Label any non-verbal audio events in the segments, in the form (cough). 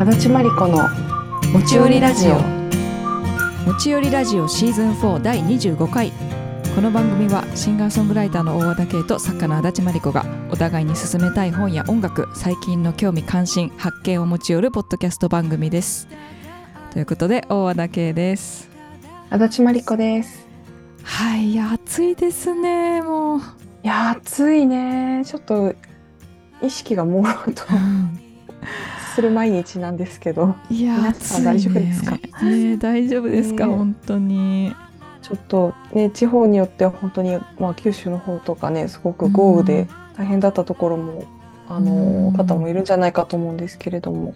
足立真理子の持ち寄りラジオ。持ち寄りラジオシーズン4第25回。この番組はシンガーソングライターの大和田圭と作家の足立真理子がお互いに進めたい本や音楽最近の興味関心発見を持ち寄るポッドキャスト番組です。ということで大和田圭です。足立真理子です。はい暑いですねもう。いや暑いね。ちょっと意識が朦朧とする毎日なんですけど。いや大丈夫ですか？ね大丈夫ですか、ね本当に。ちょっとね地方によっては本当に、まあ、九州の方とかねすごく豪雨で大変だったところも、あのうん。方もいるんじゃないかと思うんですけれども、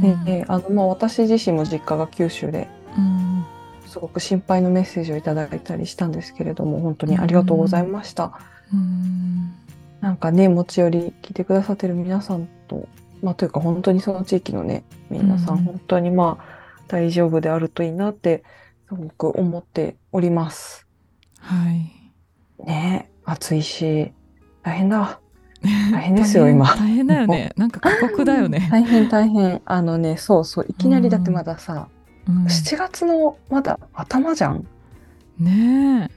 ねねあのまあ、私自身も実家が九州でうん。すごく心配のメッセージをいただいたりしたんですけれども本当にありがとうございました。うん。なんかね持ち寄り聞いてくださってる皆さんと、まあ、というか本当にその地域のね皆さんうん。本当にまあ大丈夫であるといいなってすごく思っております。はい。ね暑いし大変だ。(laughs) 大変ですよ今。大変だよね。なんか過酷だよね、(laughs) 大変大変。あのねそうそういきなりだってまださ、うん。7月のまだ頭じゃん。ね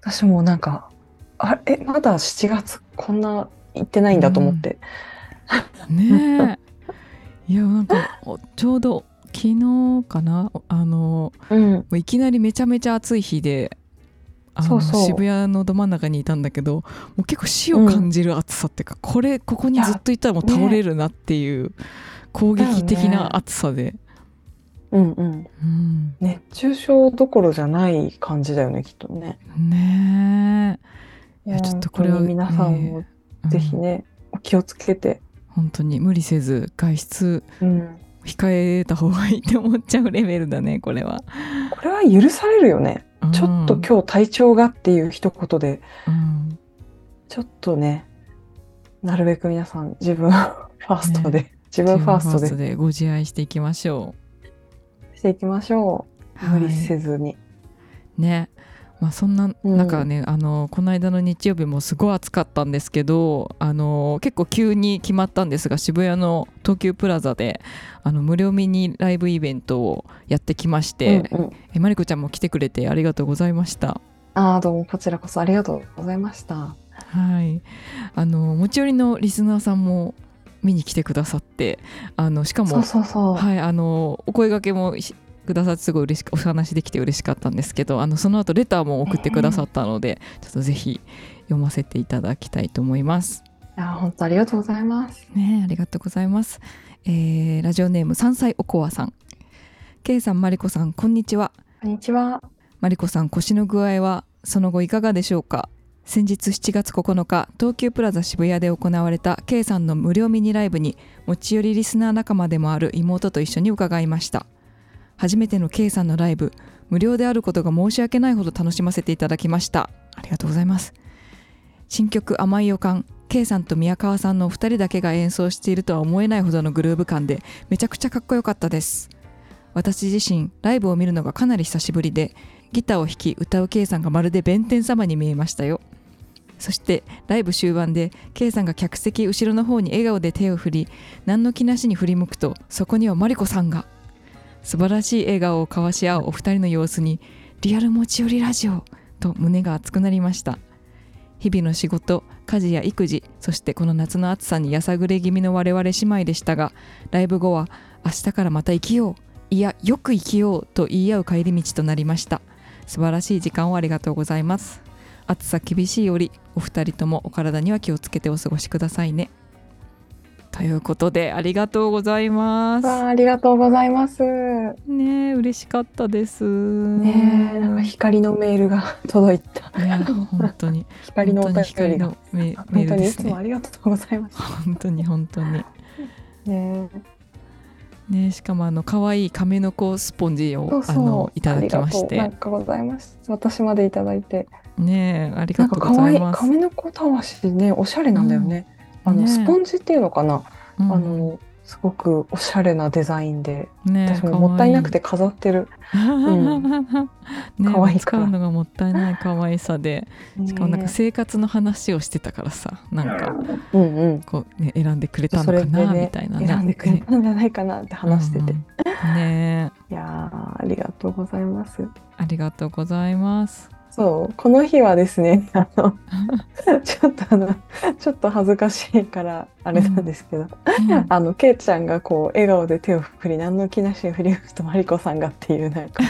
私もうなんかあえまだ7月こんな行ってないんだと思って、え (laughs) ねえ。いやなんかおちょうど昨日かな？あのうん。いきなりめちゃめちゃ暑い日でそうそう。渋谷のど真ん中にいたんだけどもう結構死を感じる暑さっていうか、これここにずっといたらもう倒れるなっていう攻撃的な暑さで、うんうん。うん。熱中症どころじゃない感じだよねきっとね。ねえ。いやちょっとこれは皆さんもえ。ぜひね、お気をつけて、本当に無理せず外出うん、控えた方がいいって思っちゃうレベルだねこれは、これは許されるよね、うん。ちょっと今日体調がっていう一言で。うん。ちょっとねなるべく皆さん (laughs) 自分ファーストで、自分ファーストで。でご自愛していきましょしていきましょう、はい無理せずに。うねまあそんなうん中ね、あのこの間の日曜日もすごい暑かったんですけどあの結構急に決まったんですが渋谷の東急プラザであの無料ミニライブイベントをやってきまして、うんうん、えまりこちゃんも来てくれてありがとうございました。ああどうもこちらこそありがとうございました。はい、あの持ち寄りのリスナーさんも見に来てくださってあのしかもお声掛けもしくださってすごい嬉しくお話できて嬉しかったんですけどあのその後レターも送ってくださったので、ちょっとぜひ読ませていただきたいと思います。いや本当ありがとうございます。ねえありがとうございます。えーラジオネーム山菜おこわさん。けいさんまりこさんこんにちは。こんにちは。マリコさん腰の具合はその後いかがでしょうか？先日7月9日東急プラザ渋谷で行われた K さんの無料ミニライブに持ち寄りリスナー仲間でもある妹と一緒に伺いました初めての K さんのライブ無料であることが申し訳ないほど楽しませていただきました。ありがとうございます。新曲甘い予感 K さんと宮川さんのお二人だけが演奏しているとは思えないほどのグルーヴ感でめちゃくちゃかっこよかったです。私自身ライブを見るのがかなり久しぶりでギターを弾き歌う K さんがまるで弁天様に見えましたよ。そしてライブ終盤で K さんが客席後ろの方に笑顔で手を振り何の気なしに振り向くとそこにはマリコさんが。素晴らしい笑顔を交わし合うお二人の様子にリアル持ち寄りラジオと胸が熱くなりました。日々の仕事家事や育児そしてこの夏の暑さにやさぐれ気味の我々姉妹でしたがライブ後は明日からまた生きよういやよく生きようと言い合う帰り道となりました。素晴らしい時間をありがとうございます。暑さ厳しいよりお二人ともお体には気をつけてお過ごしくださいね。ということでありがとうございますわあありがとうございます。ねえ嬉しかったですねえなんか光のメールが届いた。いや (laughs) 本当に光の光の。メールですねありがとうございます。本当に本当にねねしかもあの可愛い亀の子スポンジをあのいただきましありがとうございます。私までいただいて。ねえありがとうごか可愛いざいます亀の子たわしねおしゃれなんだよね。あのね。スポンジっていうのかな？うん。あのすごくおしゃれなデザインでね私ももったいなくて飾ってる。(laughs) 可愛い使うのがもったいない可愛さで。(laughs) しかもなんかね生活の話をしてたからさなんか (laughs) うんうん。こう、ね、選んでくれたのかな、ねみたいなね。選んでくれたんじゃないかなって話してて、うんうんねいやーありがとうございます。ありがとうございますそうこの日はですね (laughs) あのちょっとあのちょっと恥ずかしいからあれなんですけど、うん。あのけいちゃんがこう笑顔で手を振り何の気なしに振り向くとマリコさんがっていうなんか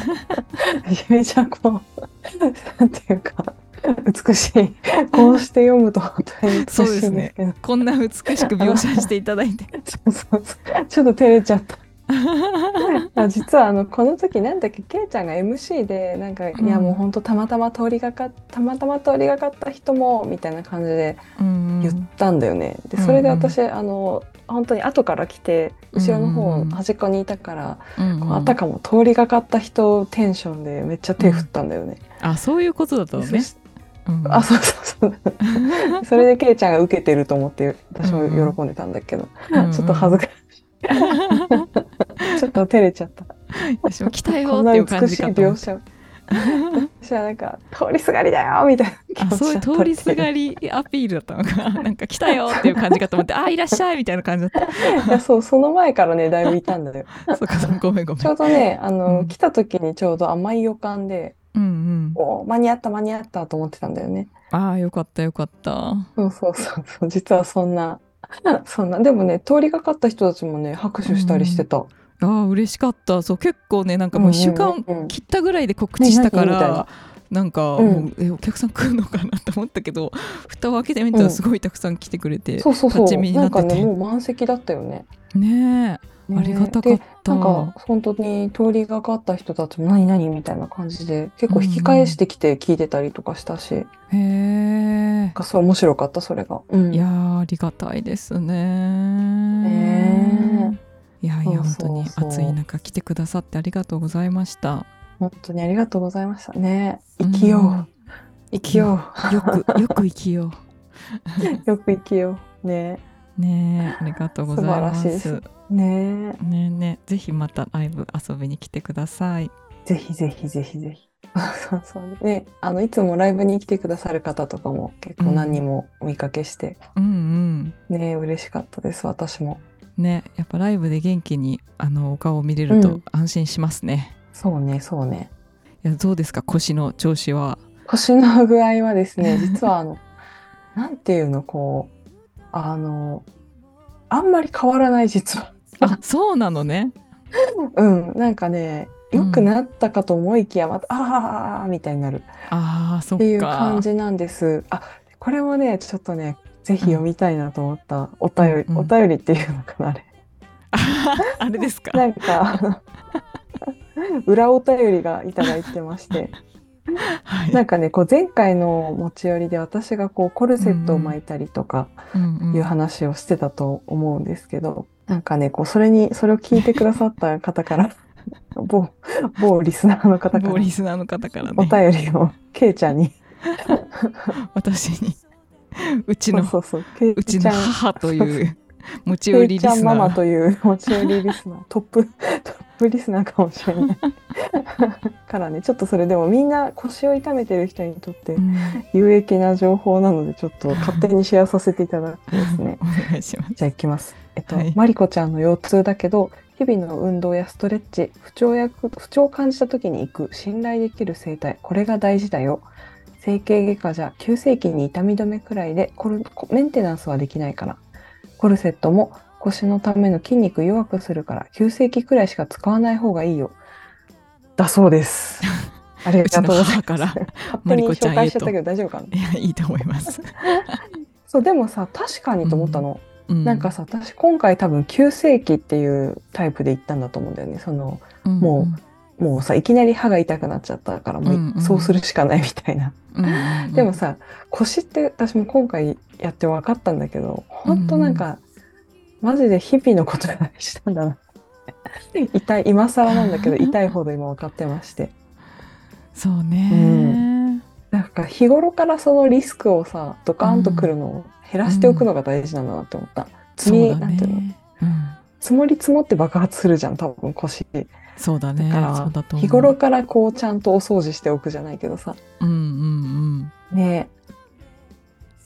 めちゃめちゃこうなんていうか美しいこうして読むと本当に美しいんですけど。こんな美しく描写していただいて。(laughs) ちょっと照れちゃった。(laughs) あ実はあのこの時なんだっけけいちゃんが MC でなんか、うん。いやもう本当たまたま通りがかったまたま通りがかった人もみたいな感じでうん言ったんだよね。でうんそれで私、あの本当に後から来て後ろの方、うん端っこにいたから、あたかも通りがかった人テンションでめっちゃ手振ったんだよね。あそういうことだったのね。うん。あそうそうそう。(laughs) それでけいちゃんが受けてると思って私も喜んでたんだけど、うん。ちょっと恥ずかしい。(laughs) ちょっと照れちゃった。私も来たよ (laughs) っていう感じかと思って描写を。私はなんか通りすがりだよみたいなそういう通りすがり。りアピールだったのかななんか来たよっていう感じかと思ってあいらっしゃいみたいな感じだったいやそうその前からねだいぶいたんだよ。(laughs) そうかごめんごめんちょうどねあの、うん来た時にちょうど甘い予感で、うんうんお間に合った間に合ったと思ってたんだよね。ああよかったよかったそうそうそうそう実はそんな (laughs) そんなでもね通りがかった人たちもね拍手したりしてた。ああ嬉しかった。そう結構ねなんかもう1週間うんうんうん。切ったぐらいで告知したからな。なんかうん。えお客さん来るのかなと思ったけど (laughs) 蓋を開けてみたらすごいたくさん来てくれてそうそうそ立ち見うなんかになっててねもう満席だったよね。ねえありがたかった。でなんか本当に通りがかった人たちも何何みたいな感じで結構引き返してきて聞いてたりとかしたし、へえ。なんかそう面白かったそれが。うん、いやーありがたいですね。ねいやいや本当に暑い中来てくださってありがとうございました。本当にありがとうございましたね。生きよう、生きよよくよく生きよう、(laughs) よく生きよう。ね。うねえありがとうございます。素晴らしいです。ね。ねえねえぜひまたライブ遊びに来てください。ぜひぜひぜひぜひ。そうそうね、あのいつもライブに来てくださる方とかも結構何人もお見かけして、うんうん。ね嬉しかったです私も。ねやっぱライブで元気にあのお顔を見れるとうん。安心しますね、そうねそうね。いやどうですか？腰の調子は。腰の具合はですね (laughs) 実はあのなんていうのこうあのあんまり変わらない実は。あそうなのね。(laughs) うんなんかね良くなったかと思いきやまた、ああみたいになる。あーそっか。っていう感じなんです。あこれもねちょっとねぜひ読みたいなと思ったお便り、うんうん。お便りっていうのかなあれ。(laughs) あれですか？なんか裏お便りがいただいてまして。はい。なんかねこう前回の持ち寄りで私がこうコルセットを巻いたりとかうんうん。いう話をしてたと思うんですけど、なんかねこうそれにそれを聞いてくださった方から (laughs) 某某リスナーの方から某リスナーの方からおね便りをケイちゃんに。(laughs) 私にうちのそうそうそう。ケうちの母という持ち寄りリちゃんママスナーという持ち寄りリスナー。トップ (laughs) トップリスナーかもしれない。(laughs) からねちょっとそれでもみんな腰を痛めてる人にとってうん。有益な情報なのでちょっと (laughs) 勝手にシェアさせていただきますね。お願いします。じゃあ行きます。えっと、はい。マリコちゃんの腰痛だけど日々の運動やストレッチ不調や不調を感じた時に行く信頼できる整体これが大事だよ整形外科じゃ急性期に痛み止めくらいでコルメンテナンスはできないから。コルセットも腰のための筋肉弱くするから急性期くらいしか使わない方がいいよ。だそうです。(laughs) ありがとうございます。から勝マリ手にコちゃんへと。紹介しちゃったけど大丈夫かな？いやいいと思います、(laughs) そうでもさ確かにと思ったの、うなんかさ私今回多分急性期っていうタイプで行ったんだと思うんだよね。そのうんももうさいきなり歯が痛くなっちゃったからもういうんうん。そうするしかないみたいな、うんうんうん。(laughs) でもさ腰って私も今回やって分かったんだけど本当なんか、マジで日々のことがしたんだな。(laughs) 痛い今更なんだけど (laughs) 痛いほど今分かってまして。そうね、うん。なんか日頃からそのリスクをさドカーンとくるのを減らしておくのが大事なんだなって思った、積み、そうだなんていうの？ね、うん積もり積もって爆発するじゃん、多分腰。そうだね。だから日頃からこうちゃんとお掃除しておくじゃないけどさ。うんうんうん。ね。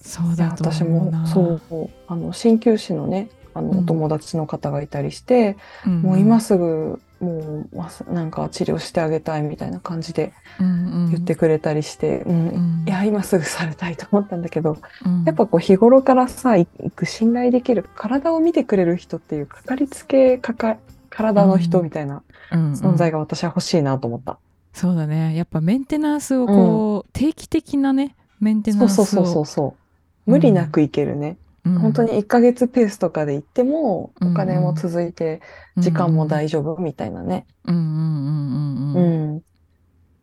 そうだと私もそうあの鍼灸師のねあのうん。お友達の方がいたりして、うんうん。もう今すぐもうなんか治療してあげたいみたいな感じで言ってくれたりして、うん。うん。いや今すぐされたいと思ったんだけど、うん。やっぱこう日頃からさ行く信頼できる体を見てくれる人っていうかかりつけかか体の人みたいなうん。うん。存在が私は欲しいなと思った。そうだね。やっぱメンテナンスをこう、定期的なねメンテナンスをそうそうそうそう。無理なくいけるね。うん。本当に1ヶ月ペースとかで行っても、うん。お金も続いて、時間も大丈夫みたいなね、うん。うん。うん。うん。ううん。ん、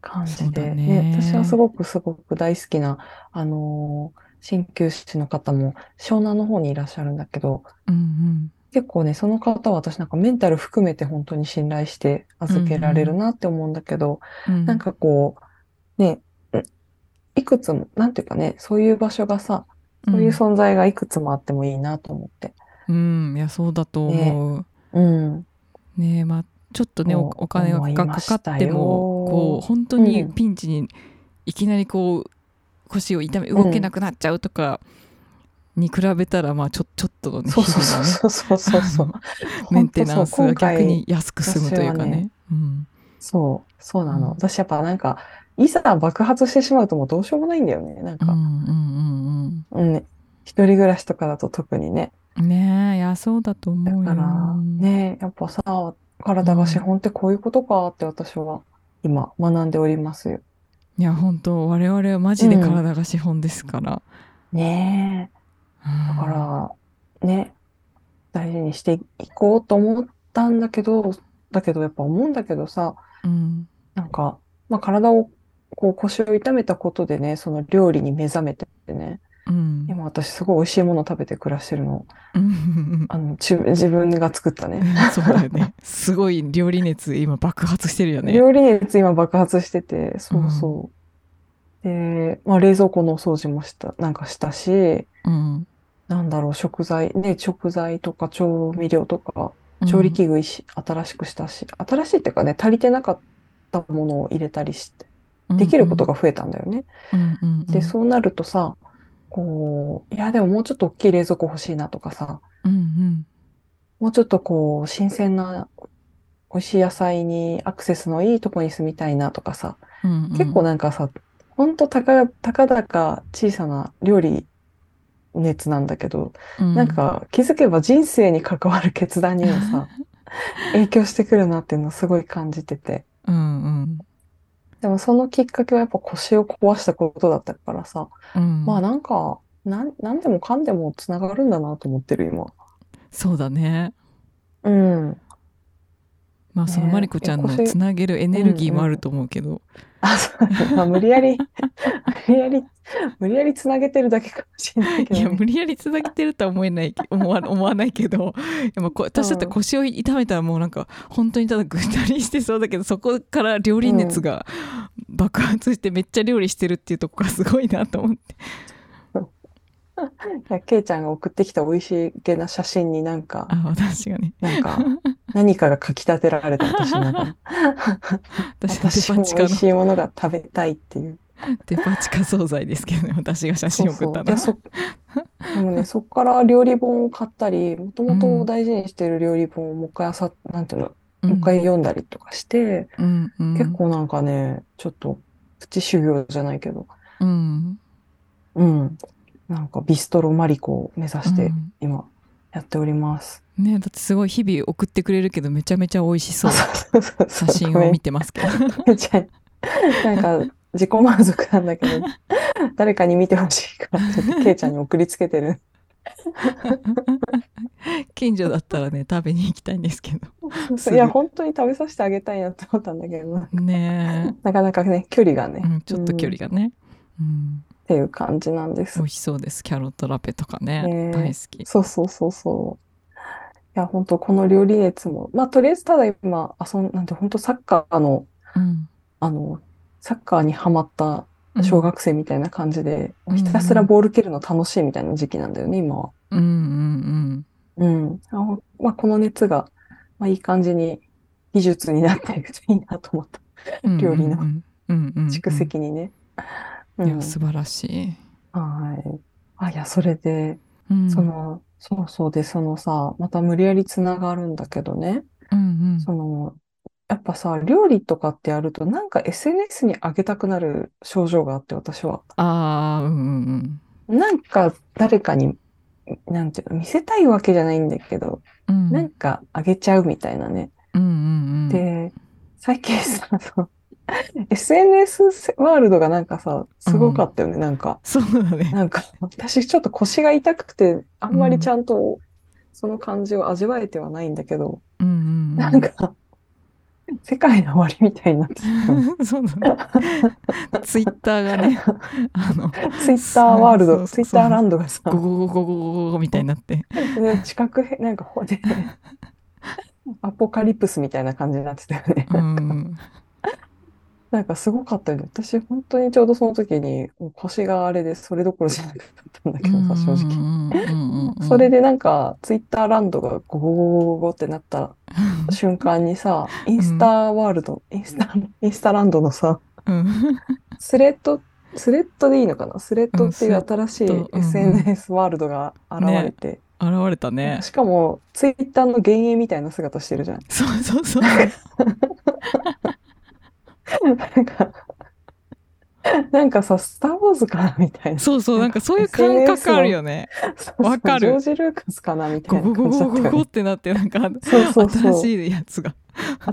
感じで、ね。ね、私はすごくすごく大好きな、あのー鍼灸師の方も湘南の方にいらっしゃるんだけど、うん結構ね、その方は私なんかメンタル含めて本当に信頼して預けられるなって思うんだけど、うんうん。なんかこう、ね、うんいくつも、なんていうかね、そういう場所がさ、そういう存在がいくつもあってもいいなと思って。うん。いやそうだと思う。うん。ねえまあちょっとねお金がかかってもよこう本当にうんピンチにいきなりこう腰を痛め動けなくなっちゃうとかに比べたらまあちょちょっとのねそうそう (laughs) そうそうそうそう。(laughs) メンテナンスが逆に安く済むというかねね。うんそう、そうなの。うん私やっぱなんか、いざ爆発してしまうともうどうしようもないんだよね。なんか、うんうんうん、ね。一人暮らしとかだと特にね。うんねえいやそうだと思うよだから、ね、やっぱさ、体が資本ってこういうことかって私は今学んでおりますよ。いや本当我々はマジで体が資本ですから、ねえ。うんだから、ね、大事にしていこうと思ったんだけど、だけどやっぱ思うんだけどさ、うんなんか、まあ、体を、こう腰を痛めたことでね、その料理に目覚めてね、うん今私すごい美味しいもの食べて暮らしてるの。うんあの、ち自分が作ったね。そうだよねすごい料理熱今爆発してるよね料理熱今爆発してて、そうそう。で、まあ、冷蔵庫のお掃除もした、なんかしたし、うん。なんだろう、食材、ね、食材とか調味料とか、調理器具いし、新しくしたし、新しいっていうかね、足りてなかったものを入れたりして、できることが増えたんだよね。うんうんうん。で、そうなるとさ、こう、いや、でももうちょっと大きい冷蔵庫欲しいなとかさ、うんうん。もうちょっとこう、新鮮な美味しい野菜にアクセスのいいとこに住みたいなとかさ、うんうん。結構なんかさ、ほんとたか、たかだか小さな料理熱なんだけど、うんなんか気づけば人生に関わる決断にもさ、(laughs) 影響してくるなっていうのをすごい感じてて。うんうんでもそのきっかけはやっぱ腰を壊したことだったからさ、うんまあなんか、なん、なんでもかんでもつながるんだなと思ってる今。そうだねうん。まあそのねマリコちゃんのつなげるエネルギーもあると思うけど、あ、そう。無理やり、無理やり、無理やりつなげてるだけかもしれないけどね。いや無理やりつなげてるとは思えない思わ思わないけど。でもこ私だって腰を痛めたらもうなんか本当にただぐったりしてそうだけどそこから料理熱が爆発してめっちゃ料理してるっていうとこがすごいなと思ってい (laughs) やケイちゃんが送ってきた美味しげな写真になんか、あ私がねなんか、何かがかき立てられた私の中に。(laughs) 私はデ私もパ地下の。美味しいものが食べたいっていう。デパ地下惣菜ですけどね私が写真送ったのそうそう。でそでもね、(laughs) そっから料理本を買ったり、もともと大事にしてる料理本をもう一回あさ、なんていうの、もう一回読んだりとかして、うんうん。結構なんかね、ちょっとプチ修行じゃないけど、うん。うん。なんかビストロマリコを目指してうん。今やっております。ねだってすごい日々送ってくれるけどめちゃめちゃ美味しそう。(laughs) 写真を見てますけど。(laughs) めっちゃ、なんか自己満足なんだけど、(laughs) 誰かに見てほしいからってケイちゃんに送りつけてる。近所だったらね食べに行きたいんですけど。いや、本当に食べさせてあげたいなって思ったんだけど、ねなかなかね、距離がね。え、、うん、ちょっと距離うんっがね、うん、ていう感じなんです。美。味しそうです。キャロットラペとかね。ね。え大好き。そうそうそうそう。いや、本当この料理熱も、まあ、とりあえずただ今、遊ん、なんて本当サッカーの、うん。あの、サッカーにハマったうん小学生みたいな感じで、うん。ひたすらボール蹴るの楽しいみたいな時期なんだよね、今は。うんうんうん。あまあ、この熱が、まあ、いい感じに技術になっていくといいなと思った。料理の。うんうんうん。うんいやん。素晴らしい、はい。あ、いや、それで、うん、その、そうそうで、そのさ、また無理やりつながるんだけどね。うんうんその、やっぱさ、料理とかってやると、なんか SNS に上げたくなる症状があって、私は。ああうんうんなんか誰かに、なんていうの、見せたいわけじゃないんだけど、うんうんなんかあげちゃうみたいなね。うんうんうんで、最近さ、(laughs) SNS ワールドがなんかさ、すごかったよね、なんか。そうだねなんか、私ちょっと腰が痛くて、あんまりちゃんとその感じを味わえてはないんだけど、うんうんうんなんか、世界の終わりみたいになってた。(laughs) そうだね。ツイッターがね、あの、(laughs) ツイッターワールド、ツイッターランドがさ、ゴゴゴゴゴゴゴみたいになって。で近くへ、なんかほで、アポカリプスみたいな感じになってたよね。うん。なんかすごかったよね。私、本当にちょうどその時に、腰があれで、それどころじゃなかったんだけどさ、正直。直 (laughs) それでなんか、ツイッターランドがゴゴゴゴゴゴってなった瞬間にさ、インスタワールド、インスタ、インスタランドのさ、うん、スレッド、スレッドでいいのかな？スレッドっていううん新しい SNS ワールドが現れて、現れたね。しかも、ツイッターの幻影みたいな姿してるじゃん。そうそうそう。(laughs) なんか、なんかさ、スター・ウォーズかなみたいな。そうそう、なんかそういう感覚あるよね。(laughs) わかるジョージ・ルーカスかなみたゴいなゴゴゴゴってなって、なんか。新しいやつが。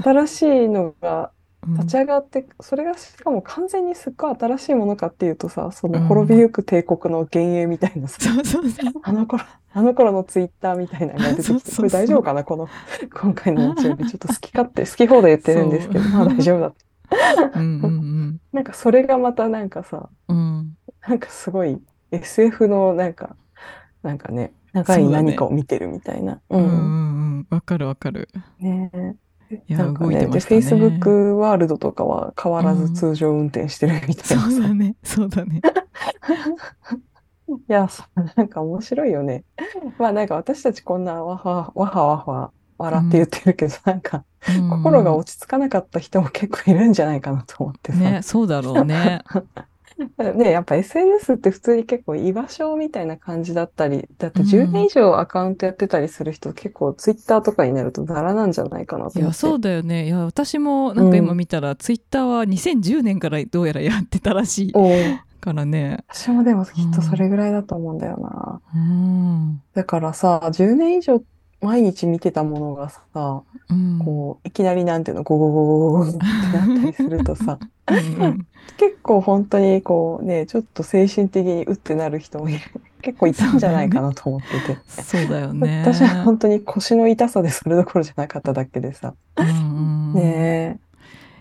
新しいのがうん立ち上がって、それがしかも完全にすっごい新しいものかっていうとさ、そのうん滅びゆく帝国の幻影みたいなさ。あの頃、あの頃のツイッターみたいなのが出てきて、これ大丈夫かなこの、(laughs) 今回の日曜日、ちょっと好き勝手、好き放題言ってるんですけど、まあ大丈夫だって。うんうん (laughs) なんかそれがまたなんかさ、うん。うん。なんかすごい SF のなんか、なんかね、長い何かを見てるみたいな。う。うんうんんうん。わかるわかる。ねえいやなんか動いてましたね Facebook ワールドとかは変わらずうん通常運転してるみたそいなさ。うだね。そうだね。(laughs) いや、そうなんか面白いよね。まあなんか私たちこんなわはわはわは笑って言ってるけど、なんかうん心が落ち着かなかった人も結構いるんじゃないかなと思ってさ。ね、そうだろうね。(laughs) ね、やっぱ SNS って普通に結構居場所みたいな感じだったり、だって10うん年以上アカウントやってたりする人結構 Twitter とかになるとザラなんじゃないかなといや、思って。そうだよね。いや、私もなんか今見たら、ツイッターは2010年からどうやらやってたらしいからね。私もでもきっとそれぐらいだと思うんだよな。うん。だからさ、10年以上毎日見てたものがさ、うん。こう、いきなりなんていうの、ゴゴゴゴってなったりするとさ、うんうん結構本当にこうね、ちょっと精神的にうってなる人もいる結構いたんじゃないかなと思ってて。そうだよね。私は本当に腰の痛さでそれどころじゃなかっただけでさ。うんうんねえ。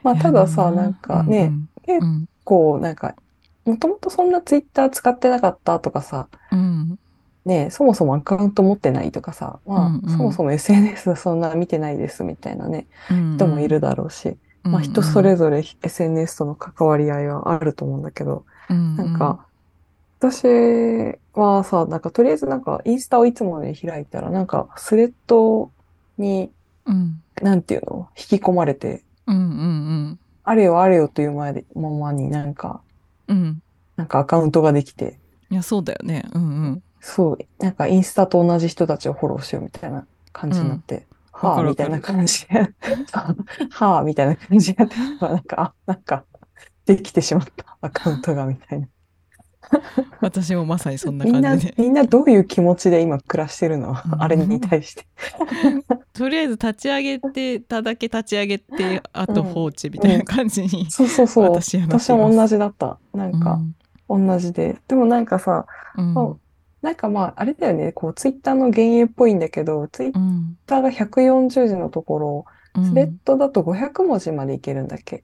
まあたださ、なんかね、うんうんこうなんか、もともとそんなツイッター使ってなかったとかさ、うんねえ、そもそもアカウント持ってないとかさ、まあ、うんうん。そもそも SNS そんな見てないですみたいなね、うん人もいるだろうし、まあ人それぞれ SNS との関わり合いはあると思うんだけど、うんなんか、私はさ、なんかとりあえずなんかインスタをいつもね開いたら、なんかスレッドに、うん。なんていうの、引き込まれて、うんうんあれよあれよという前で、ままになんか、うんうん。なんかアカウントができて、いやそうだよね。うんうんそう、なんかインスタと同じ人たちをフォローしようみたいな感じになって、はあ、わかるみたいな感じで、はあ、みたいな感じでやってたら、なんか、あ、なんか、できてしまったアカウントがみたいな。私もまさにそんな感じでみんなどういう気持ちで今暮らしてるの？うんあれに対して。(laughs) とりあえず立ち上げてただけ立ち上げてあと放置みたいな感じにそうそうそう。私はなってます私も同じだった。なんか、同じで。でもなんかさ、うんそうなんかまあ、あれだよね、こう、ツイッターの幻影っぽいんだけど、ツイッうんターが140字のところ、うん。スレッドだと500文字までいけるんだっけ？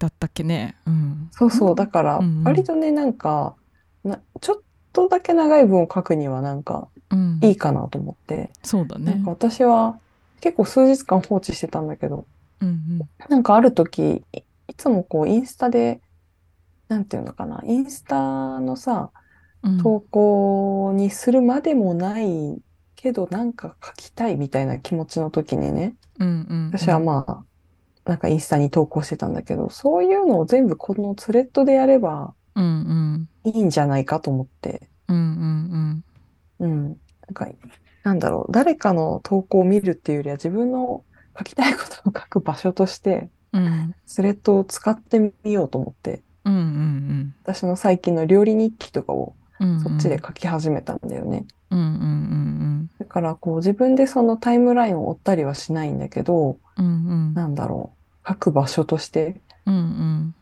だったっけね。うん。そうそう。だからうんうん、割とね、なんか、な、ちょっとだけ長い文を書くにはなんかうん。いいかなと思って、そうだね。なんか私は結構数日間放置してたんだけど、うんなんかある時、いいつもこうインスタで、なんていうのかな、インスタのさ、うん投稿にするまでもないけどなんか書きたいみたいな気持ちの時にね、うんうん私はまあ、なんかインスタに投稿してたんだけど、そういうのを全部このスレッドでやればうんうん。いいんじゃないかと思って、うんうんうん。なんか、なんだろう、誰かの投稿を見るっていうよりは自分の書きたいことを書く場所として、うん。うんスレッドを使ってみようと思って、うんうん。私の最近の料理日記とかをうんそっちで書き始めたんだよね。うんうんうんだからこう自分でそのタイムラインを追ったりはしないんだけど、うんうん。なんだろう、書く場所として、うんうん。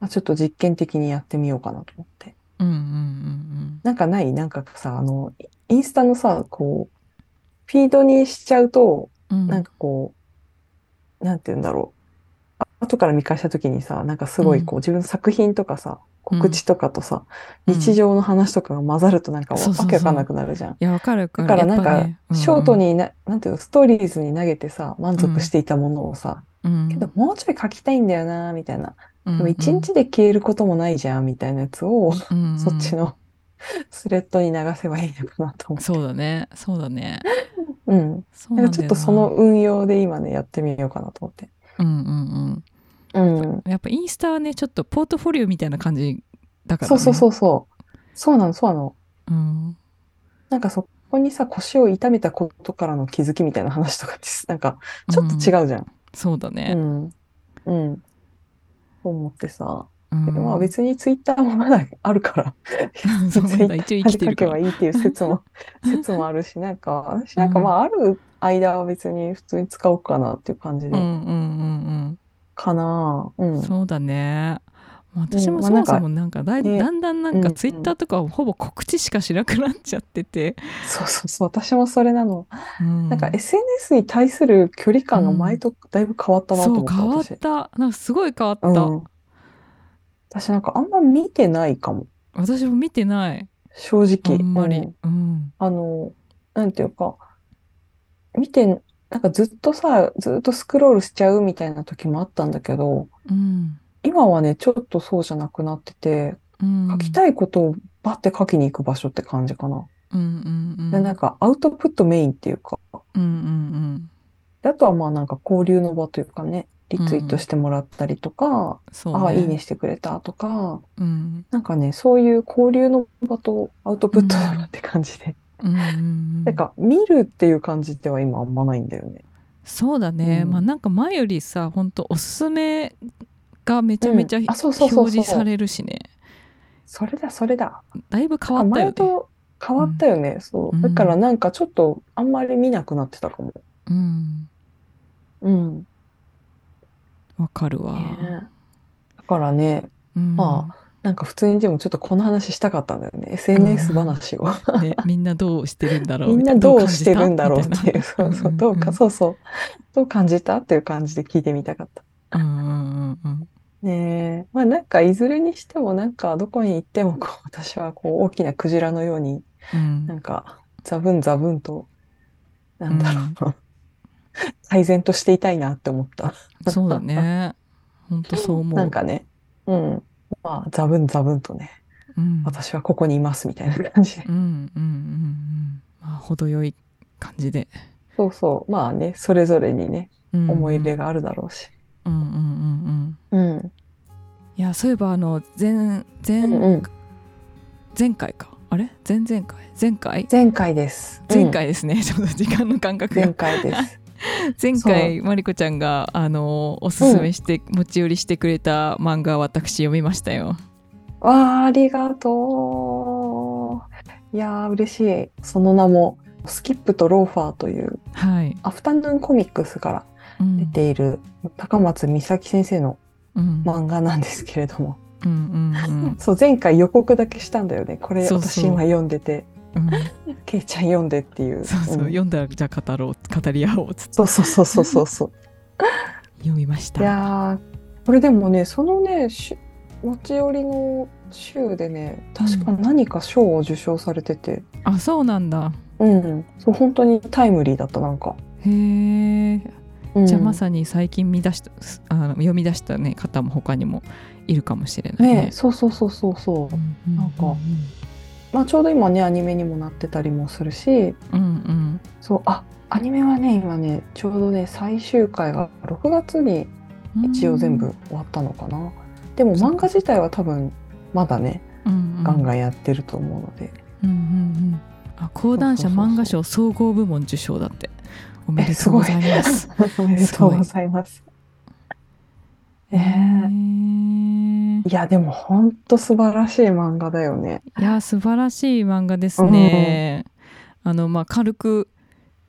まあ、ちょっと実験的にやってみようかなと思って。うんうんうんなんかない？なんかさ、あの、インスタのさ、こう、フィードにしちゃうと、うん。なんかこう、なんて言うんだろう。あ後から見返した時にさ、なんかすごいこう、自分の作品とかさ、告知とかとさ、うん日常の話とかが混ざるとなんかわけわかんなくなるじゃん。いやわかるわかだるからなんかやっぱね、ショートにな、なんていうの、ストーリーズに投げてさ、満足していたものをさ、うんけどもうちょい書きたいんだよな、みたいな。ででも一日で消えることもないじゃん、みたいなやつを、そっちの (laughs) スレッドに流せばいいのかなと思って。そうだねそうだねうん。そうなんかちょっとその運用で今ね、やってみようかなと思って。うんうんうん。うんやっぱインスタはねちょっとポートフォリオみたいな感じだからねそうそうそうそう。そうなの、そうなの。うんなんかそこにさ、腰を痛めたことからの気づきみたいな話とかって、なんか、ちょっと違うじゃん。うそうだねん。うん。そう思ってさ。うんでまあ別にツイッターもまだあるから、ツイッまだ一応生きてるから (laughs) 書けばいいっていう説も、(laughs) 説もあるし、なんか、私なんかまあある間は別に普通に使おうかなっていう感じで、うんうんうんかなう。うんんそうだね私もそもそもなんかだいねだんだんなんうんうんかツイッターとかほぼ告知しかしなくなっちゃってて、そうそうそう、私もそれなの。うんなんか SNS に対する距離感が前とだいぶ変わったなと思った、変わっ私。たなんかすごい変わった、うん。私なんかあんま見てないかも。私も見てない正直。あんまりうんうんあの、なんていうか、見て、なんかずっとさ、ずっとスクロールしちゃうみたいな時もあったんだけど、うん。今はね、ちょっとそうじゃなくなってて、うん。書きたいことをバッて書きに行く場所って感じかな。うんうんうん。で、なんかアウトプットメインっていうか、うんうんであとはまあなんか交流の場というかね、リツイートしてもらったりとか、そうね。ああ、いいねしてくれたとか、うん。なんかね、そういう交流の場とアウトプットの場って感じで。うんなんか見るっていう感じでは今あんまないんだよね。そうだね、うん。まあなんか前よりさ本当おすすめがめちゃめちゃ、う表示されるしね。それだ、それだ。だいぶ変わったよね。前と変わったよね。そう。う。んだからなんかちょっとあんまり見なくなってたかも。うん。うん。わかるわ、ね。だからね、うん。まなんか普通にでもちょっとこの話したかったんだよね。SNS 話を。(laughs) ね、みんなどうしてるんだろうみんなどうしてるんだろうっていう。そうそう。どうか、そうそう。どう感じた？っていう感じで聞いてみたかった。うんうんうんうんねえ。まあなんかいずれにしてもなんかどこに行ってもこう (laughs) 私はこう大きなクジラのようにうんなんかザブンザブンとなんだろう、(laughs) 改善としていたいなって思った。そうだね本当そう思うなんかね、うん。まあザブンザブンとね、うん私はここにいますみたいな感じで。うんうんうんうんまあ程よい感じで、そうそう。まあね、それぞれにね、うん思い入れがあるだろうし。うんうんうんうんうん。いやそういえばあの前前、うんうん。前回かあれ？前々回？前回？前回です。前回ですね、(laughs) ちょっと時間の感覚うん。が前回です。(laughs) 前回まりこちゃんがあのおすすめして、持ち寄りしてくれた漫画私読みましたよ。わあ、ありがとう。いやー、嬉しい。その名も、スキップとローファーという、はい、アフタヌーンコミックスからうん。出ている、高松美咲先生のうん。漫画なんですけれども、うんうん (laughs) そう、前回予告だけしたんだよね。これ、私今読んでて、うん、ケイちゃん読んでっていう。そうそう、ん。読んだらじゃあ語ろう語り合おうっつって。そうそうそうそうそう。(laughs) 読みました。いやー、これでもね、そのね、し持ち寄りの週でね、確か何か賞を受賞されてて、あそうなんだ。うん、そう、本当にタイムリーだった、なんか。へえうん。じゃあまさに最近見出したあの読み出した、ね、方も他にもいるかもしれないね。ねそうそうそうそうそう。うんうん。なんかまあ、ちょうど今ねアニメにもなってたりもするしうんうん。そうあアニメはね今ねちょうどね最終回が6月に一応全部終わったのかな、でも漫画自体は多分まだねうんうん。ガンガンやってると思うので、うんうんうん。あ講談社漫画賞総合部門受賞だって。おめでとうございます。(laughs) おめでとうございます。えいやでも本当素晴らしい漫画だよね。いや素晴らしい漫画ですね。あのまあ軽く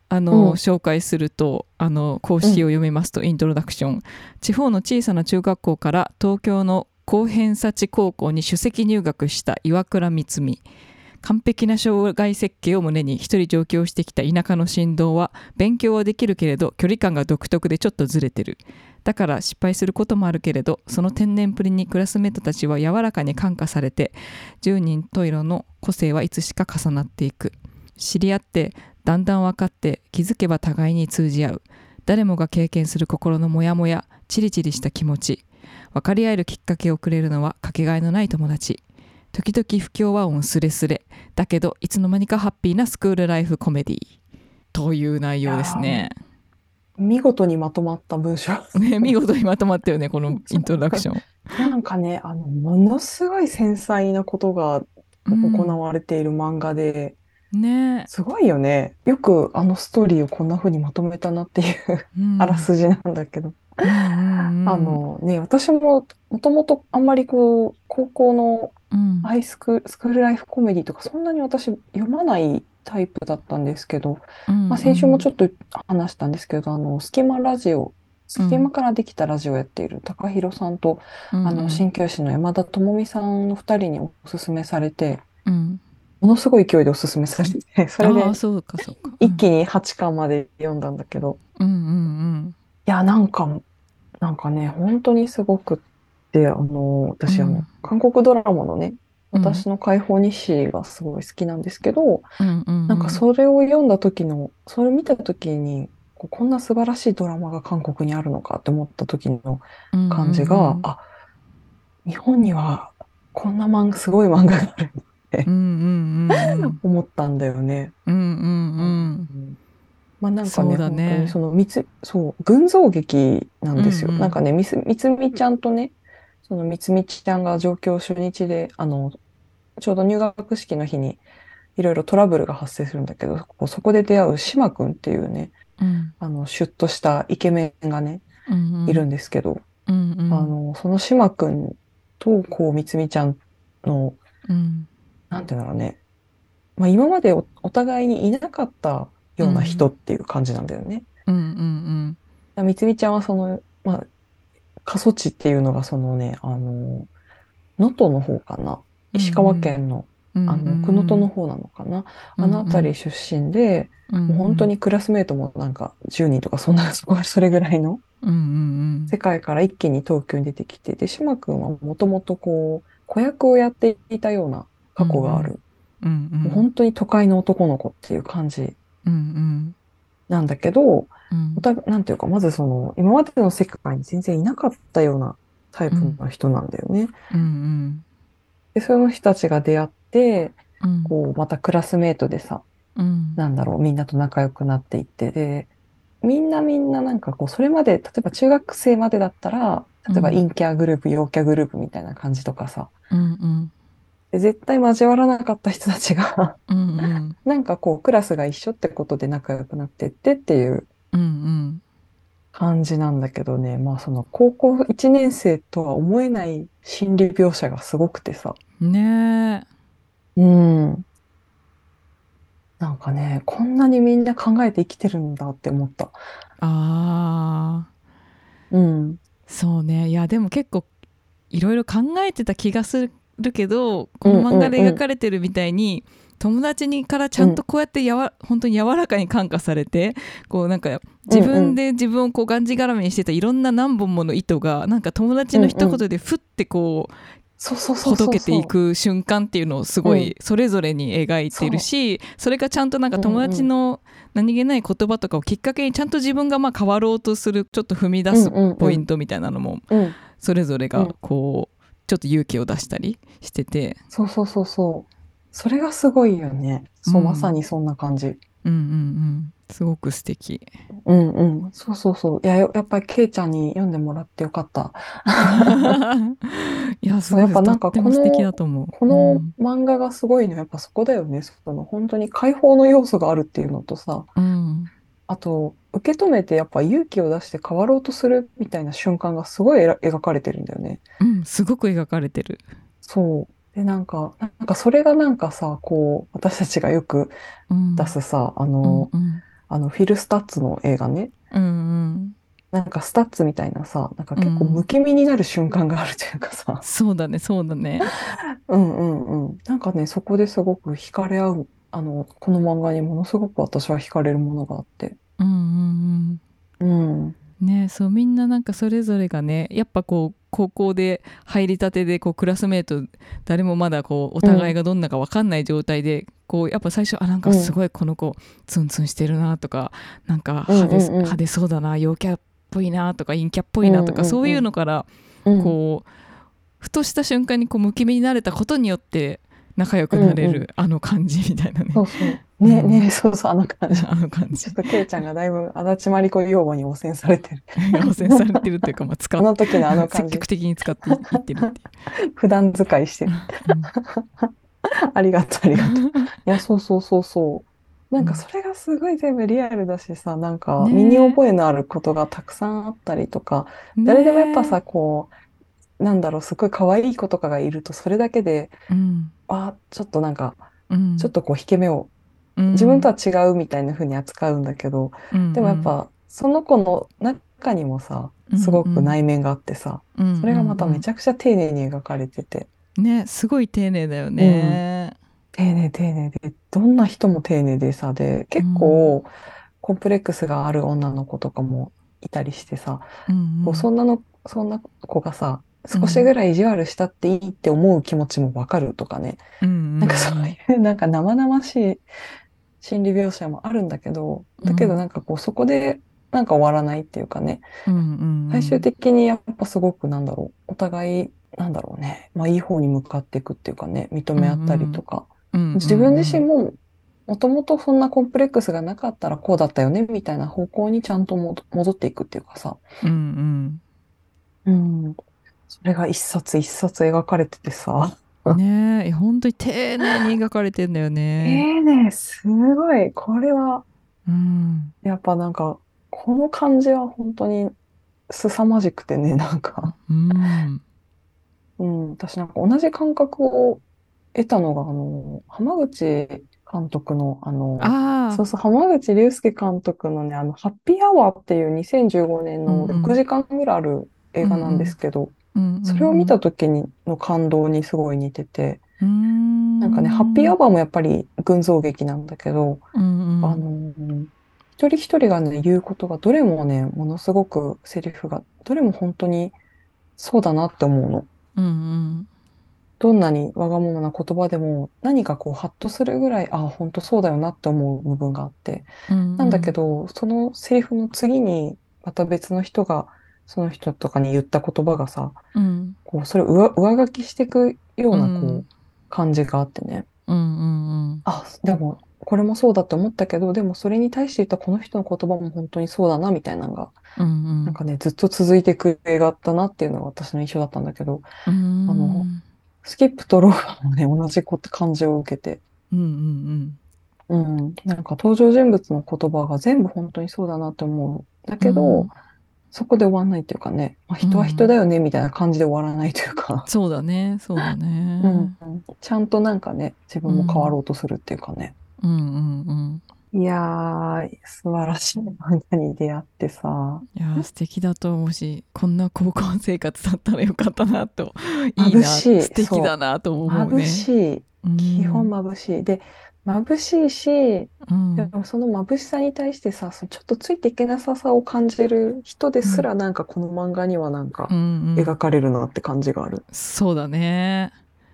あの、うん。紹介するとあの公式を読みますと、イントロダクション。地方の小さな中学校から東京の高偏差値高校に首席入学した岩倉光美。完璧な障害設計を胸に一人上京してきた田舎の振動は勉強はできるけれど距離感が独特でちょっとずれてるだから失敗することもあるけれどその天然ぷりにクラスメートたちは柔らかに感化されて十人十色の個性はいつしか重なっていく。知り合ってだんだん分かって気づけば互いに通じ合う。誰もが経験する心のモヤモヤチリチリした気持ち。分かり合えるきっかけをくれるのはかけがえのない友達。時々不協和音すれすれ。だけどいつの間にかハッピーなスクールライフコメディという内容ですね。見事にまとまった文章。(laughs) ね見事にまとまったよねこのイントロダクション。なんかねあのものすごい繊細なことがうん行われている漫画で、ねすごいよね。よくあのストーリーをこんな風にまとめたなっていううんあらすじなんだけど。うんうんうんあのね私ももともとあんまりこう高校のうんハイスクスクールライフコメディとかそんなに私読まないタイプだったんですけど、まあ、先週もちょっっと話したんですけど、あの、スキマラジオ、スキマからできたラジオをやっている高弘さんと、とあの、鍼灸師の山田智美さんの二人におすすめされて、うん、ものすごい勢いでおすすめされて、(laughs) それで。一気に8巻まで読んだんだけど、うんうんいや、なんか、なんかね、本当にすごくって、あの、私、あうん。の、韓国ドラマのね、うん私の解放日誌がすごい好きなんですけど、うんうんうん。なんかそれを読んだ時の、それを見た時に、こんな素晴らしいドラマが韓国にあるのかって思った時の感じが、うんうん。うんあ、日本にはこんな漫画、すごい漫画があるうんうんうんうん。(laughs) 思ったんだよね。うんうんうん。まあなんかね、そうだね。本当にそのみつ、そう、群像劇なんですよ。うんうん。なんかね、みつみちゃんとね、そのみつみちゃんが上京初日で、あの、ちょうど入学式の日にいろいろトラブルが発生するんだけど、そこで出会う島くんっていうね、うん。あの、シュッとしたイケメンがね、うんうん。いるんですけど、うんうん。あの、その島くんと、こう、みつみちゃんの、うん。なんていうんだろうね、まあ今までおお互いにいなかったような人っていう感じなんだよね。うんうんみつみちゃんはその、まあ、過疎地っていうのがそのね、あの、能登の方かな。石川県の、うんあの、熊本の方なのかな。あの辺り出身で、もう本当にクラスメートもなんか10人とかそんな、(laughs) それぐらいのうんうん世界から一気に東京に出てきて、で、島くんはもともとこう、子役をやっていたような過去がある。うんうん。もう本当に都会の男の子っていう感じ。うんうんなんだけど、うん。おたなんていうか、まずその、今までの世界に全然いなかったようなタイプの人なんだよね。うんで、その人たちが出会って、うん。こう、またクラスメートでさ、うん。なんだろう、みんなと仲良くなっていって、で、みんなみんななんかこう、それまで、例えば中学生までだったら、例えばうん。陰キャグループ、陽キャグループみたいな感じとかさ、うんうん。で絶対交わらなかった人たちが、うんうん。(laughs) なんかこう、クラスが一緒ってことで仲良くなってってっていううん感じなんだけどね、まあその高校1年生とは思えない心理描写がすごくてさ、うんねえ。うん。なんかね、こんなにみんな考えて生きてるんだって思った。ああうん。そうね。いやでも結構いろいろ考えてた気がするけどこの漫画で描かれてるみたいに、友達にからちゃんとこうやってやわ、本当に柔らかに感化されてこうなんか自分で自分をこうがんじがらめにしてたいろんな何本もの糸がなんか友達の一言でふってこうそうそうそうそうそう。ほどけていく瞬間っていうのをすごいそれぞれに描いているし、それがちゃんとなんか友達の何気ない言葉とかをきっかけにちゃんと自分がまあ変わろうとするちょっと踏み出すポイントみたいなのもうん。それぞれがうんこうちょっと勇気を出したりしてて、そうそうそうそう。それがすごいよね。そう、うんまさにそんな感じ。うんうんうんすごく素敵うんうん。そうそうそう。いや、ややっぱりケイちゃんに読んでもらってよかった。(laughs) いやすそうごいやっぱなんかとっても素敵だと思うこの漫画がすごいのはやっぱそこだよね。その本当に解放の要素があるっていうのとさ、うんあと、受け止めてやっぱ勇気を出して変わろうとするみたいな瞬間がすごいえら描かれてるんだよね。うんすごく描かれてるそう。で、なんか、なんかそれがなんかさ、こう、私たちがよくうん出すさ、あうんの、うんあの、フィル・スタッツの映画ね。うんうんなんかスタッツみたいなさ、なんか結構不気味になる瞬間があるというかさ、そうだねそうだね (laughs) うんうんうん。なんかね、そこですごく惹かれ合う、あの、この漫画にものすごく私は惹かれるものがあって。うんうんうんうん。ねそうみんななんかそれぞれがねやっぱこう高校で入りたてでこうクラスメート誰もまだこうお互いがどんなか分かんない状態で、こうやっぱ最初あなんかすごいこの子ツンツンしてるなとか、なんか派手,、うんうんうん派手そうだな陽キャっぽいなとか陰キャっぽいなとか、うんうんうんそういうのからうんこうふとした瞬間にこうむき身になれたことによって仲良くなれる、あの感じみたいなねそうそう。ね、ね、そうそう、あの感じ。あの感じちょっとケイちゃんがだいぶ足立まりこ用語に汚染されてる。汚染されてるというか、まあ、使っあの時のあの感じ積極、的に使っていってるっていう。(laughs) 普段使いしてる。ありがとう、ありがとう。(laughs) いや、そうそうそうそう。なんかそれがすごい全部リアルだしさ、なんか身に覚えのあることがたくさんあったりとか、誰でもやっぱさ、こう、なんだろう、すごい可愛い子とかがいると、それだけで、うん、あ、ちょっとなんか、うん、ちょっとこう、引け目を、うん。自分とは違うみたいな風に扱うんだけど、でもやっ、ぱ、その子の中にもさ、すごく内面があってさ、うんうんそれがまためちゃ、ゃくちゃ丁寧に描かれてて、ね、すごい丁寧だよね。丁寧丁寧で、どんな人も丁寧でさ、で、結構、コンプレックスがある女の子とかもいたりしてさ、うん。こうそんなの、そんな子がさ、少しぐらい意地悪したっていいって思う気持ちもわかるとかね。うんなんかそういう、なんか生々しい心理描写もあるんだけど、だけどなんかこうそこでなんか終わらないっていうかね、うんうん最終的にやっぱすごくなんだろう、お互い、なんだろうね、まあいい方に向かっていくっていうかね、認め合ったりとか、自分自身ももともとそんなコンプレックスがなかったらこうだったよね。みたいな方向にちゃんとも戻っていくっていうかさ、うん。うん、それが一冊一冊描かれててさ、うんねえ本当に丁寧に描かれてんだよね。ええね、すごい、これは、うん。やっぱなんか、この感じは本当に凄まじくてね、なんか、うん。うん、私なんか同じ感覚を得たのが、あの、浜口監督の、あの、あそうそう、浜口竜介監督のね、あの、ハッピーアワーっていう2015年のうんうん。6時間ぐらいある映画なんですけど、あそれを見た時にの感動にすごい似てて、ななんかね、ハッピーアワーもやっぱり群像劇なんだけど、うんうん。あの、一人一人がね、言うことがどれもね、ものすごくセリフが、どれも本当にそうだなって思うの。うんうん。どんなにわがままな言葉でも何かこうハッとするぐらい、あ、本当そうだよなって思う部分があって。うんなん。だけど、そのセリフの次に、また別の人が、その人とかに言った言葉がさ、うん。こう、それを上、上書きしていくような、こうん。う、感じがあってね。うんうんあ、でも、これもそうだって思ったけど、でもそれに対して言ったこの人の言葉も本当にそうだな、みたいなのが、うんうん。なんかね、ずっと続いていく映画だなっていうのが私の印象だったんだけど、うん。あのスキップとローガンもね、同じこと感情を受けて、うんうんうん、なんか登場人物の言葉が全部本当にそうだなって思う。だけど、うんそこで終わんないっていうかね、まあ、人は人だよね、みたいな感じで終わらないというか、そうだね。そうだね。うん。うんちゃんとなんかね、自分も変わろうとするっていうかね。うん。うんうんいやー、素晴らしい漫画に出会ってさ、いやー素敵だと思うしこんな高校生活だったらよかったなと。い。いな眩しい素敵だなと思うね。眩しい。基本眩しい。で、眩しいし、うんでもその眩しさに対してさ、そのちょっとついていけなささを感じる人ですらなんかこの漫画にはなんかうんうん描かれるなって感じがある。そうだね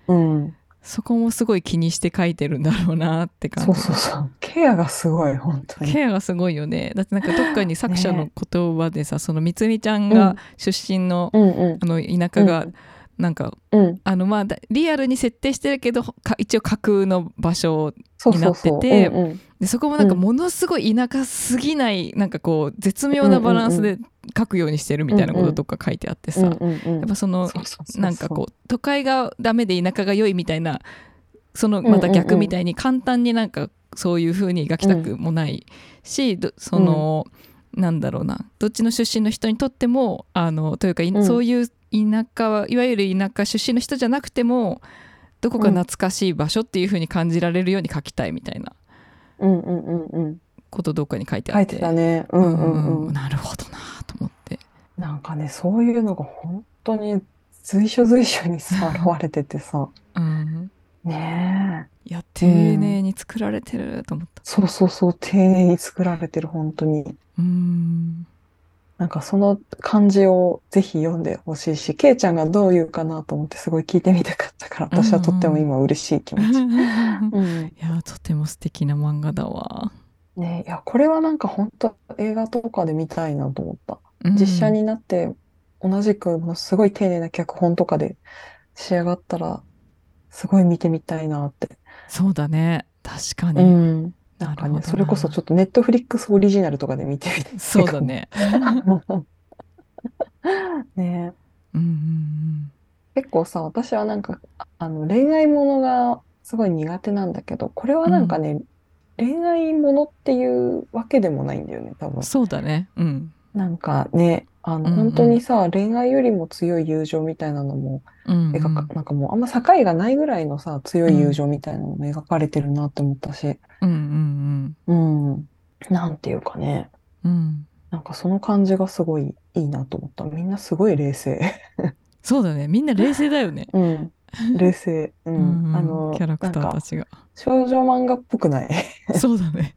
うん。そこもすごい気にして書いてるんだろうなって感じそうそうそう。ケアがすごい、本当に。ケアがすごいよねだってなんかどっかに作者のね言葉でさ、そのみつみちゃんが出身の,、うんうん。あの田舎が、うんなんかうん。あのまあだリアルに設定してるけどか一応架空の場所。になっててうんうん。でそこもなんかうん。ものすごい田舎すぎないなんかこう絶妙なバランスで書くようにしてるみたいなこととか書いてあってさ、うんうんうんやっぱそのなんかこう都会がダメで田舎が良いみたいなそのまた逆みたいに簡単になんかそういう風に描きたくもないし、どその、なんだろうなどっちの出身の人にとってもあのというか、そういう田舎はいわゆる田舎出身の人じゃなくてもどこか懐かしい場所っていう風に感じられるように書きたいみたいなうんうんうんうん。ことどっかに書いてあ書いっててたね。うんうんうん。なるほどなと思って。なんかね、そういうのが本当に随所随所にさ、現れててさ。うんねえ。いや丁寧に作られてると思った。そうそうそう、丁寧に作られてる、本当に。うんなんかその感じをぜひ読んでほしいし、ケイちゃんがどう言うかなと思ってすごい聞いてみたかったから、私はとっても今嬉しい気持ち。(laughs) うん。いやとても素敵な漫画だわ。ねいや、これはなんか本当映画とかで見たいなと思った。うん実写になって同じくものすごい丁寧な脚本とかで仕上がったらすごい見てみたいなって。そうだね確かうに、ん。なんかね、それこそちょっとネットフリックスオリジナルとかで見てみたい。そうだ。ね。(laughs) ねうんうん結構さ、私はなんか、あの、恋愛ものがすごい苦手なんだけど、これはなんかね、恋愛ものっていうわけでもないんだよね、多分うん。。そうだね。うん。なんかね、あの、うんうん本当にさ、恋愛よりも強い友情みたいなのもうん、描か、なんかもうあんま境がないぐらいのさ、強い友情みたいなのも描かれてるなって思ったし、うんうんうん。なんていうかね、うん。うん。なんかその感じがすごいいいなと思った。みんなすごい冷静。そうだね。みんな冷静だよね。うん。冷静。う。うんんあの、キャラクターたちが。少女漫画っぽくない？(laughs) そうだね。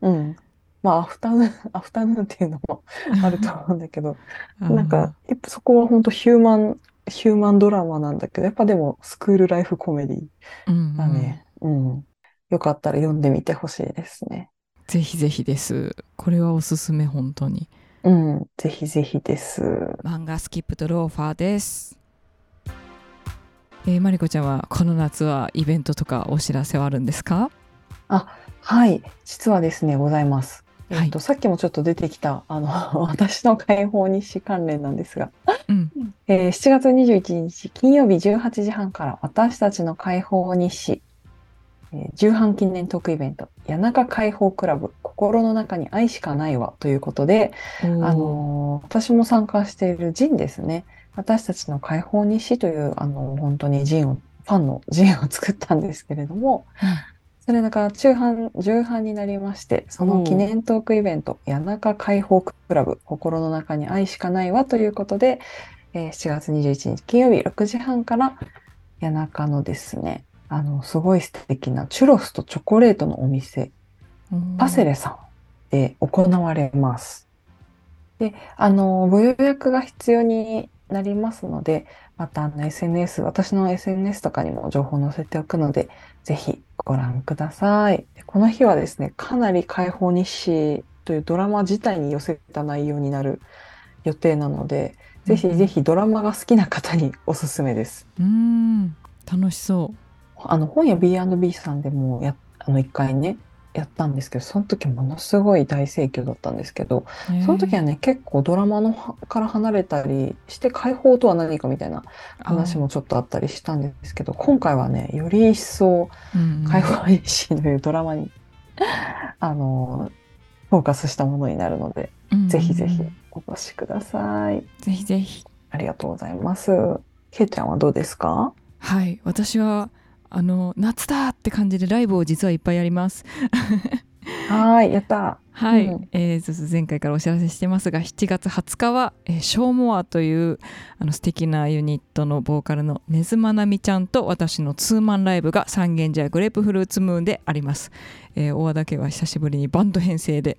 うん。まあ、アフタヌーン、アフタヌーンっていうのもあると思うんだけど、なんか、やっぱそこは本当ヒューマン、ヒューマンドラマなんだけど、やっぱでもスクールライフコメディうんうんだね。うん。よかったら読んでみてほしいですね。ぜひぜひです。これはおすすめ本当に。うん。ぜひぜひです。漫画スキップとローファーです。えー、マリコちゃんはこの夏はイベントとかお知らせはあるんですか？はい。実はですね、ございます。はいえっと、さっきもちょっと出てきた、あの、(laughs) 私の解放日誌関連なんですが、うん。えー7月21日金曜日18時半から私たちの解放日誌、えー重版記念トークイベント、谷中解放クラブ、心の中に愛しかないわということで、あのー私も参加しているジンですね。私たちの解放日誌という、あの本当にジンを、ファンのジンを作ったんですけれども、それだから中版、重版になりまして、その記念トークイベント、谷中解放クラブ、心の中に愛しかないわということで、えー7月21日金曜日6時半から谷中のですね、あの、すごい素敵なチュロスとチョコレートのお店、うんパセレさんで行われます。で、あの、ご予約が必要になりますので、またあの SNS、私の SNS とかにも情報載せておくので、ぜひご覧ください。でこの日はですね、かなり解放日誌というドラマ自体に寄せた内容になる予定なので、ぜひぜひドラマが好きな方におすすめです。うん楽しそあの本屋 B&B さんでもやあの一回ねやったんですけどその時ものすごい大盛況だったんですけどう。その時はね結構ドラマのはから離れたりして解放とは何かみたいな話もちょっとあったりしたんですけど今回はねより一層うん解放日誌というドラマに (laughs) あのフォーカスしたものになるのでうんぜひぜひお越しください。ぜひぜひありがとうございます。けいちゃんはどうですか？はい私はあの夏だって感じでライブを実はいっぱいやります。はーい、やった。はい、うん。えー前回からお知らせしてますが7月20日は、えーショーモアというあの素敵なユニットのボーカルの根津まなみちゃんと私のツーマンライブが三軒茶屋グレープフルーツムーンであります、えー大和田家は久しぶりにバンド編成で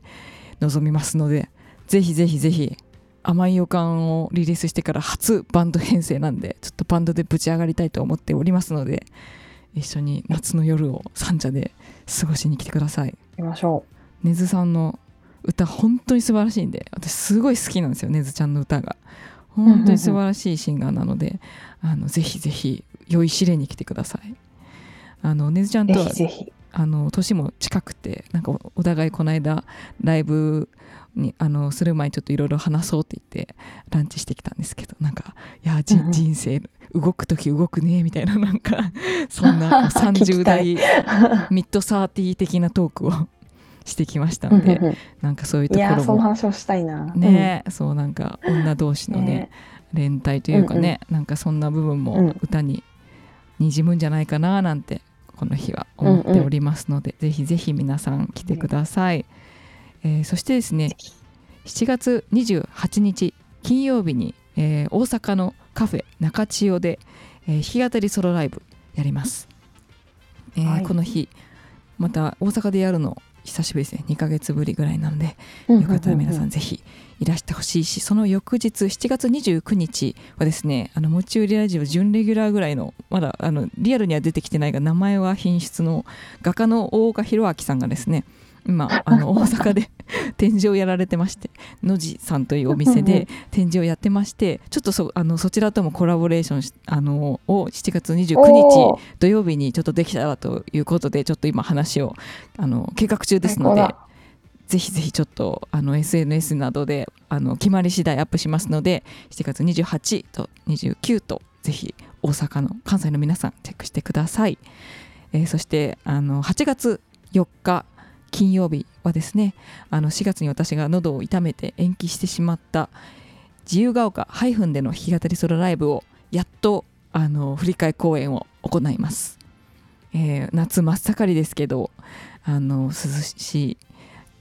臨みますのでぜひぜひぜひ甘い予感をリリースしてから初バンド編成なんでちょっとバンドでぶち上がりたいと思っておりますので一緒に夏の夜を三茶で過ごしに来てください行きましょう。ねずさんの歌本当に素晴らしいんで私すごい好きなんですよねずちゃんの歌が本当に素晴らしいシンガーなので、あのぜひぜひ酔いしれに来てくださいあのねずちゃんとぜはひぜひ。あの年も近くてなんかおお互いこの間ライブにあのする前にちょっといろいろ話そうって言ってランチしてきたんですけどなんかいやじうんうん。人生動く時動くねみたいな (laughs) なんかそんなこう30 (laughs) 聞きたい。代ミッドサーティー的なトークをしてきましたのでなんかそういうといやーそのころも話をしたいな。ね、そうなんか女同士うん。のね連帯というかね、なんかそんな部分うん。も歌ににじむんじゃないかななんてこの日は思っておりますので、ぜひぜひ皆さん来てください、えーそしてですね7月28日金曜日に、えー大阪のカフェ中千代で、えー弾き語りソロライブやります、えーはい。この日また大阪でやるの久しぶりですね。2ヶ月ぶりぐらいなのでうんよかったら皆さうんぜひいらしてほしいしその翌日7月29日はですねあの持ち売りラジオ準レギュラーぐらいのまだあのリアルには出てきてないが名前は品質の画家の大岡弘明さんがですね今あの (laughs) 大阪で展示をやられてましてのじさんというお店で展示をやってましてちょっとそあのそちらともコラボレーションしあのを7月29おー。日土曜日にちょっとできたらということでちょっと今話をあの計画中ですのでぜひぜひちょっとあの SNS などであの決まり次第アップしますので7月28と29とぜひ大阪の関西の皆さんチェックしてください、えーそしてあの8月4日金曜日はですねあの4月に私が喉を痛めて延期してしまった自由が丘ハイフンでの弾き語りソロライブをやっとあの振り替え公演を行います、えー夏真っ盛りですけどあの涼しい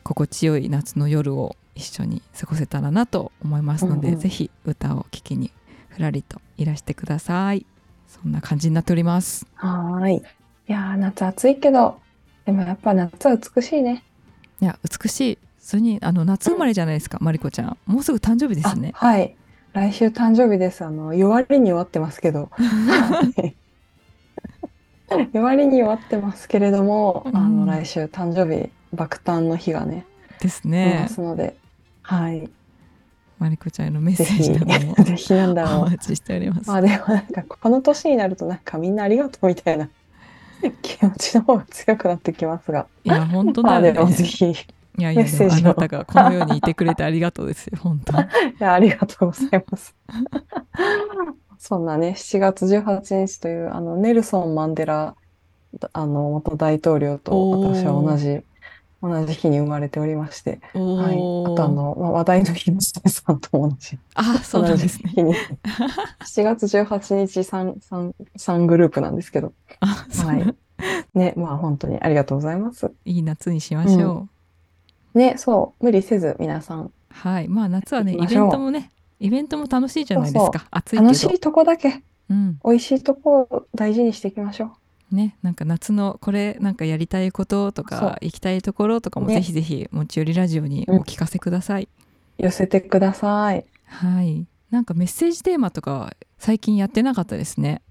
心地よい夏の夜を一緒に過ごせたらなと思いますので、うんうん。ぜひ歌を聴きにふらりといらしてください。そんな感じになっております。はーい。いやー夏暑いけど、でもやっぱ夏は美しいね。いや美しいそれにあの夏生まれじゃないですか、マリコちゃんもうすぐ誕生日ですねあはい。来週誕生日です。あの、弱りに弱ってますけど。(laughs) 弱りに弱ってますけれども、あうんの、来週誕生日、爆誕の日がね、です出まねすので、はい。マリコちゃんへのメッぜセージひ、などもぜひ (laughs) なんだろう。お待ちしておりますまあでもなんかこの年になるとなんかみんなありがとうみたいな (laughs) 気持ちの方が強くなってきますが。いや本当だよね (laughs) もぜひ、いいやいやメッセージをでもあなたがこの世にいてくれてありがとうですよ本当 (laughs) やありがとうございます。そんなね、7月18日というあのネルソン・マンデラあの元大統領と私は同じ同じ日に生まれておりまして、おはい、ー。あとあの、まあ、話題の日のさんとも同じ。あそうなんですね。日に。7月18日 3, 3, 3グループなんですけど、あそう、はい。ね、まあ本当にありがとうございます。いい夏にしましょう、ね、そう、無理せず皆さん、はい。まあ夏はねイベントもねイベントも楽しいじゃないですか。暑い楽しいとこだけ、うん。美味しいとこを大事にしていきましょう。ねなんか夏のこれなんかやりたいこととか行きたいところとかもね。ぜひぜひ持ち寄りラジオにお聞かせください、寄せてください。はい。なんかメッセージテーマとか最近やってなかったですね。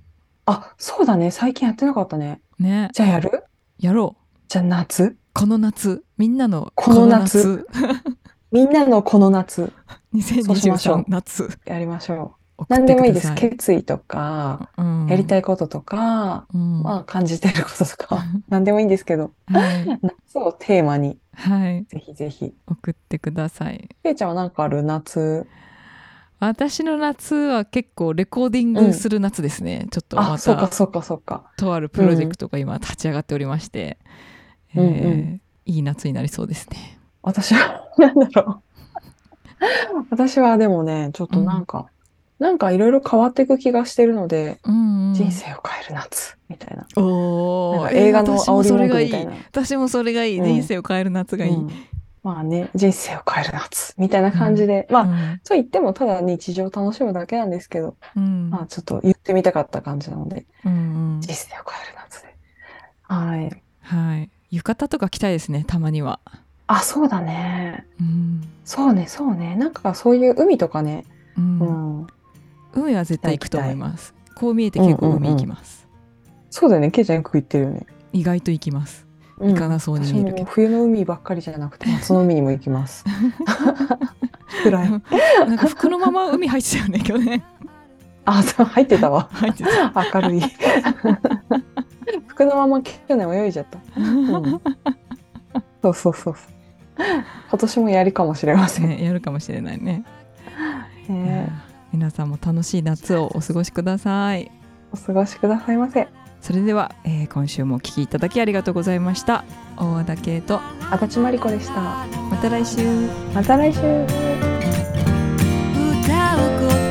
あ、そうだね。最近やってなかったね。ね。じゃあやる？やろう。じゃあ夏？この夏。みんなのこの夏。みんなのこの夏、(laughs) そうしましょ2023う。夏。やりましょう。何でもいいです。決意とか、うん。やりたいこととか、うん。まあ感じてることとか、(laughs) 何でもいいんですけど、はい、夏をテーマに、はい、ぜひぜひ。送ってください。けいちゃんは何かある夏？私の夏は結構レコーディングする夏ですね、ちょっとまあ、そうかたそうかそうか。とあるプロジェクトが今立ち上がっておりまして、うんうん。えーいい夏になりそうですね。私は、なんだろう。私はでもね、ちょっとなんか、なんかいろいろ変わっていく気がしてるので、うんうん。人生を変える夏みたいな。おー。な映画の煽りそれがいい。文句みたいな。私もそれがいい、うん。人生を変える夏がいい、うん。まあね、人生を変える夏みたいな感じで、まあ、あ、と言ってもただ日常を楽しむだけなんですけど、うん。まあちょっと言ってみたかった感じなので、うんうん。人生を変える夏で。はい。はい。浴衣とか着たいですねたまには、あ、そうだね。うん。そうね、そうね。なんかそういう海とかね、うん。うん。海は絶対行くと思いますこう見えて結構海行きます、そうだよね。ケイちゃんよく言ってるよね。意外と行きますうん行かなそうに私見えるけども冬の海ばっかりじゃなくて、(laughs) 夏の海にも行きます。(laughs) 暗い。なんか服のまま海入ってたよね去年あ、そう、入ってたわ。入ってた明るい。服のまま去年泳いじゃった。うん、そうそうそう。今年もやりかもしれません。ねやるかもしれないね、え皆さんも楽しい夏をお過ごしくださいお過ごしくださいませ。それでは、えー今週もお聞きいただきありがとうございました大和田圭と足立まりこでした。また来週また来週。歌うこと